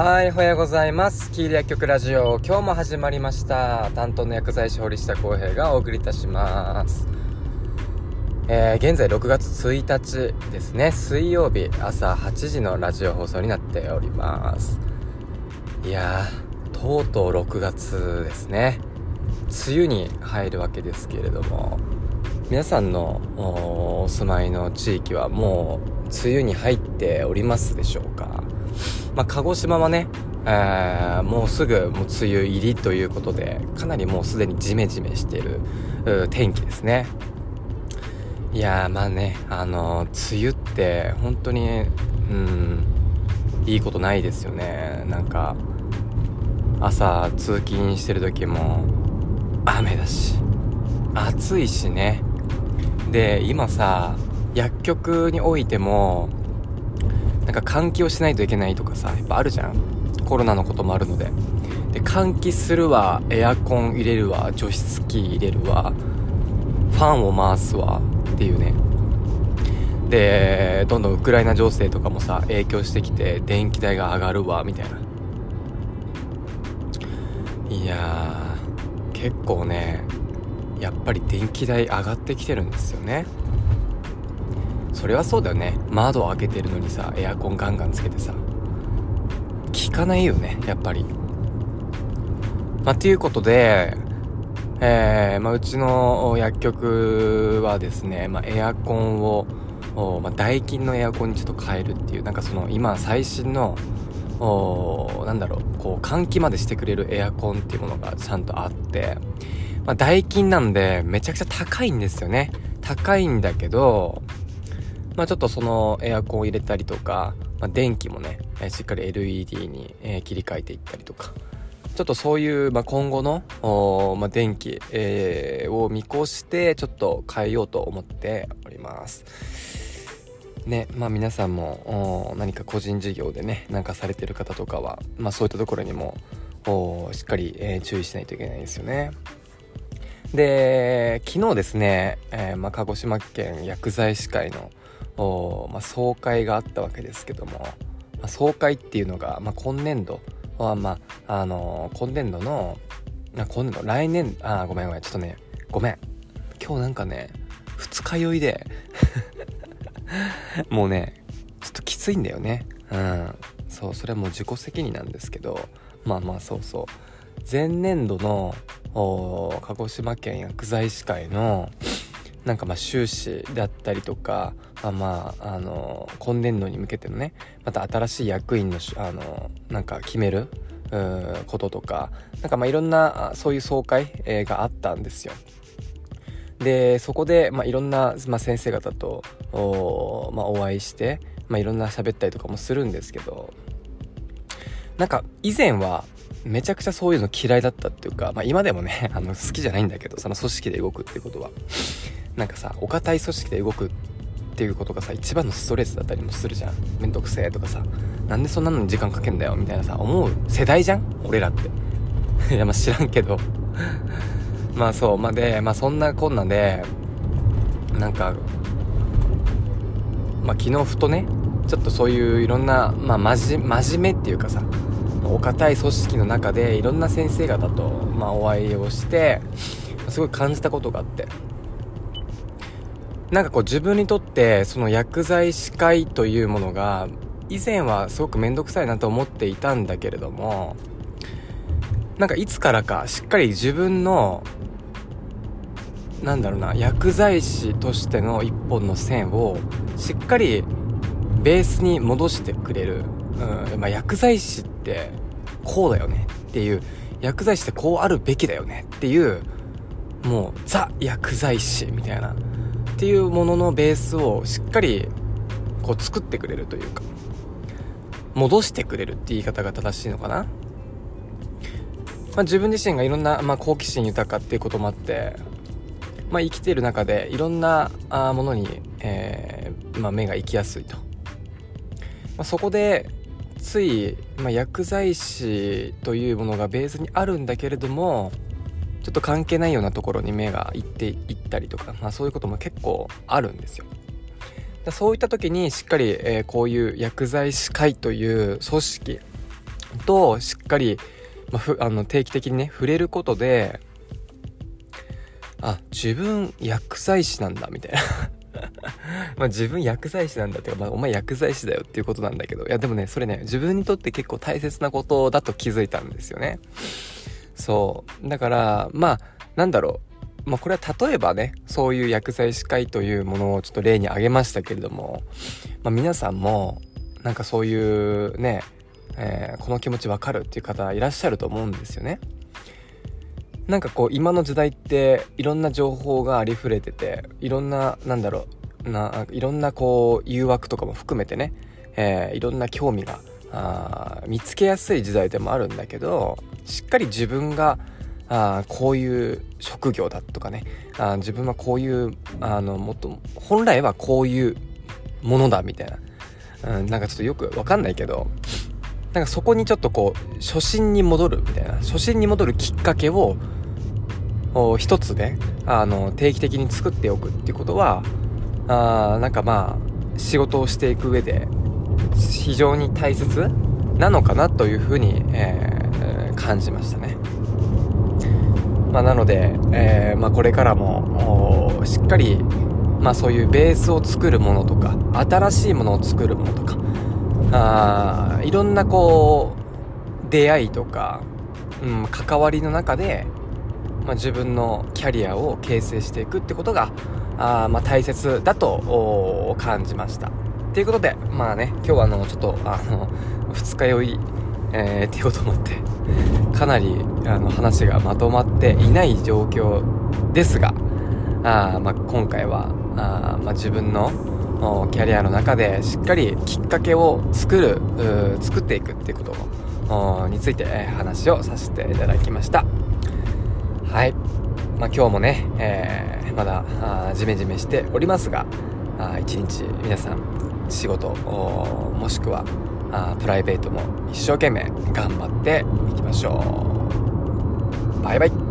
はい、おはようございます。キール薬局ラジオ、今日も始まりました。担当の薬剤師堀下康平がお送りいたします。えー、現在6月1日ですね、水曜日朝8時のラジオ放送になっております。いやー、とうとう6月ですね。梅雨に入るわけですけれども、皆さんのおお住まいの地域はもう梅雨に入っておりますでしょうまあ、鹿児島はね、えーもうすぐもう梅雨入りということでかなりもうすでにジメジメしている天気ですね。いやーまあねあのー梅雨って本当にうんいいことないですよね。なんか朝通勤してる時も雨だし暑いしね。で今さ薬局においてもなんか換気をしないといけないとかさやっぱあるじゃん。コロナのこともあるので。で換気するわエアコン入れるわ除湿機入れるわファンを回すわっていうね。でどんどんウクライナ情勢とかもさ影響してきて電気代が上がるわみたいな。いや結構ねやっぱり電気代上がってきてるんですよね。それはそうだよね。窓を開けてるのにさエアコンガンガンつけてさ。効かないよねやっぱり。まあということでえーまあ、うちの薬局はですね、まあ、エアコンを、おまあ、ダイキンのエアコンにちょっと変えるっていうなんかその今最新のおなんだろうこう換気までしてくれるエアコンっていうものがちゃんとあって、まあ、ダイキンなんでめちゃくちゃ高いんですよね。高いんだけどまあちょっとそのエアコンを入れたりとか、まあ、電気もね、えしっかり LED に、え切り替えていったりとか、ちょっとそういう、まあ、今後の、まあ、電気、えーを見越して、ちょっと変えようと思っております。ね、まあ皆さんも何か個人事業でね、なんかされてる方とかは、まあそういったところにも、しっかり、えー注意しないといけないですよね。で、昨日ですね、えーまあ、鹿児島県薬剤師会の、まあ、総会があったわけですけども、まあ、総会っていうのが、まあ、今年度は、まあ、あのー今年度の、あ今年度、来年、あ、ごめんごめん、ちょっとね、ごめん。今日なんかね、二日酔いで、もうね、ちょっときついんだよね。うん。そう、それはもう自己責任なんですけど、まあまあそうそう。前年度の、鹿児島県薬剤師会の、なんかまあ収支だったりとか、まあまあ、あの今年度に向けてのね、また新しい役員の、あのなんか決める、うこととか、なんかまあいろんな、そういう総会、があったんですよ。で、そこで、まあいろんな、まあ先生方と、お,、まあ、お会いして、まあいろんな喋ったりとかもするんですけど、なんか以前はめちゃくちゃそういうの嫌いだったっていうか、まあ今でもね、あの好きじゃないんだけど、その組織で動くってことは。なんかさ、お堅い組織で動くっていうことがさ、一番のストレスだったりもするじゃん。めんどくせえとかさ、なんでそんなのに時間かけんだよみたいなさ、思う世代じゃん？俺らって。いや、まあ知らんけど。まあそう、まあで、まあそんなこんなで、なんか、まあ昨日ふとね、ちょっとそういういろんな、まあ真面真面目っていうかさ、お堅い組織の中でいろんな先生方と、まあ、お会いをしてすごい感じたことがあってなんかこう自分にとってその薬剤師会というものが以前はすごく面倒くさいなと思っていたんだけれどもなんかいつからかしっかり自分のなんだろうな薬剤師としての一本の線をしっかりベースに戻してくれる、うんまあ、薬剤師ってこうだよねっていう薬剤師ってこうあるべきだよねっていうもうザ薬剤師みたいな。っていうもののベースをしっかりこう作ってくれるというか戻してくれるって言い方が正しいのかな、まあ、自分自身がいろんな、まあ、好奇心豊かっていうこともあって、まあ、生きている中でいろんなあものに、えーまあ、目が行きやすいと、まあ、そこでつい、まあ、薬剤師というものがベースにあるんだけれどもちょっと関係ないようなところに目がいっていったりとか、まあ、そういうことも結構あるんですよ。だそういった時にしっかり、えーこういう薬剤師会という組織としっかり、まあ、あの定期的にね触れることであ自分薬剤師なんだみたいな。まあ自分薬剤師なんだっていうか、まあ、お前薬剤師だよっていうことなんだけどいやでもねそれね自分にとって結構大切なことだと気づいたんですよね。そう。だからまあなんだろう。まあこれは例えばねそういう薬剤師会というものをちょっと例に挙げましたけれども、まあ、皆さんもなんかそういうね、えー、この気持ちわかるっていう方いらっしゃると思うんですよね。なんかこう今の時代っていろんな情報がありふれてていろんななんだろうないろんなこう誘惑とかも含めてね、えー、いろんな興味があ見つけやすい時代でもあるんだけどしっかり自分があこういう職業だとかねあ自分はこういうあのもっと本来はこういうものだみたいな、うん、なんかちょっとよくわかんないけどなんかそこにちょっとこう初心に戻るみたいな初心に戻るきっかけを一つねあの定期的に作っておくっていうことはあなんかまあ仕事をしていく上で非常に大切なのかなというふうに、えー、感じましたね。まあ、なので、えーまあ、これからもしっかり、まあ、そういうベースを作るものとか新しいものを作るものとかあいろんなこう出会いとか、うん、関わりの中でまあ、自分のキャリアを形成していくってことがあまあ大切だと感じましたということでまあね今日はあのちょっとあの二日酔い、えー、っていうこともあってかなりあの話がまとまっていない状況ですがあ、まあ、今回はあ、まあ、自分のキャリアの中でしっかりきっかけを作る作っていくっていうことについて話をさせていただきましたはい。まあ、今日もね、えー、まだ、あジメジメしておりますが、あ一日皆さん仕事、もしくはあプライベートも一生懸命頑張っていきましょう。バイバイ。